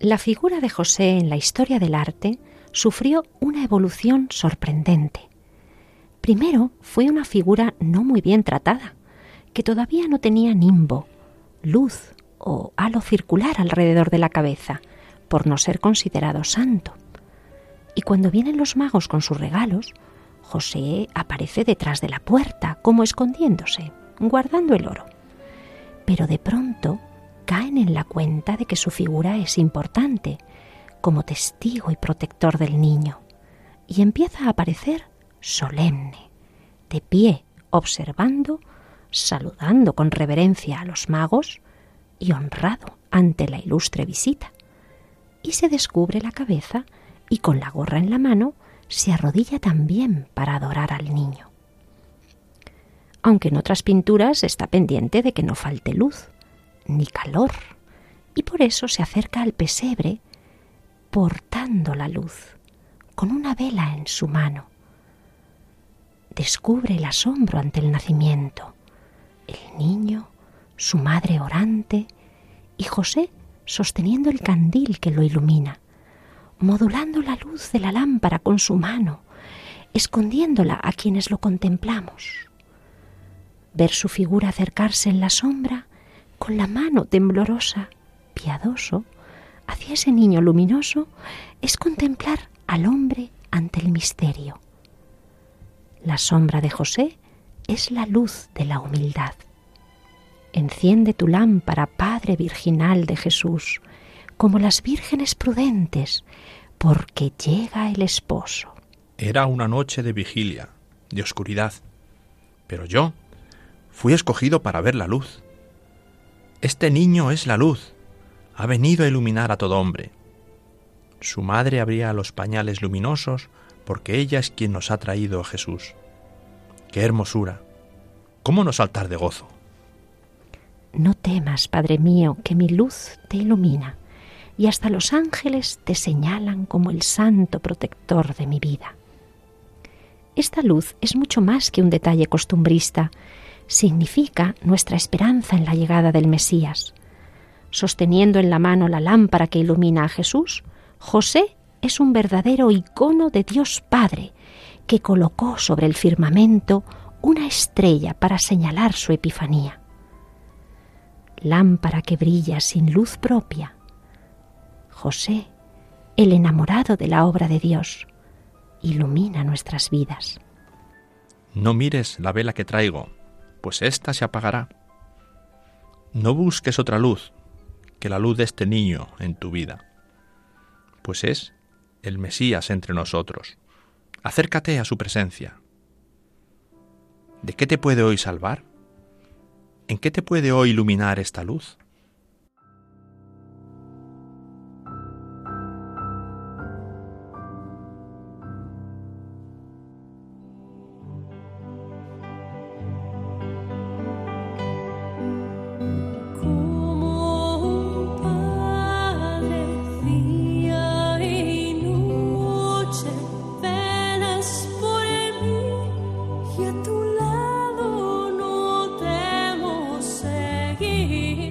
La figura de José en la historia del arte sufrió una evolución sorprendente. Primero fue una figura no muy bien tratada, que todavía no tenía nimbo, luz o halo circular alrededor de la cabeza, por no ser considerado santo. Y cuando vienen los magos con sus regalos, José aparece detrás de la puerta, como escondiéndose, guardando el oro. Pero de pronto caen en la cuenta de que su figura es importante como testigo y protector del niño, y empieza a aparecer solemne, de pie, observando, saludando con reverencia a los magos y honrado ante la ilustre visita. Y se descubre la cabeza y con la gorra en la mano se arrodilla también para adorar al niño. Aunque en otras pinturas está pendiente de que no falte luz, ni calor, y por eso se acerca al pesebre portando la luz, con una vela en su mano. Descubre el asombro ante el nacimiento, el niño, su madre orante y José sosteniendo el candil que lo ilumina, modulando la luz de la lámpara con su mano, escondiéndola a quienes lo contemplamos. Ver su figura acercarse en la sombra con la mano temblorosa, piadoso, hacia ese niño luminoso, es contemplar al hombre ante el misterio. La sombra de José es la luz de la humildad. Enciende tu lámpara, Padre Virginal de Jesús, como las vírgenes prudentes, porque llega el esposo. Era una noche de vigilia, de oscuridad, pero yo fui escogido para ver la luz. Este niño es la luz, ha venido a iluminar a todo hombre. Su madre abría los pañales luminosos porque ella es quien nos ha traído a Jesús. ¡Qué hermosura! ¿Cómo no saltar de gozo? No temas, Padre mío, que mi luz te ilumina, y hasta los ángeles te señalan como el santo protector de mi vida. Esta luz es mucho más que un detalle costumbrista, significa nuestra esperanza en la llegada del Mesías. Sosteniendo en la mano la lámpara que ilumina a Jesús, José es un verdadero icono de Dios Padre, que colocó sobre el firmamento una estrella para señalar su epifanía. Lámpara que brilla sin luz propia. José, el enamorado de la obra de Dios, ilumina nuestras vidas. No mires la vela que traigo, pues ésta se apagará. No busques otra luz que la luz de este niño en tu vida, pues es el Mesías entre nosotros. Acércate a su presencia. ¿De qué te puede hoy salvar? ¿En qué te puede hoy iluminar esta luz?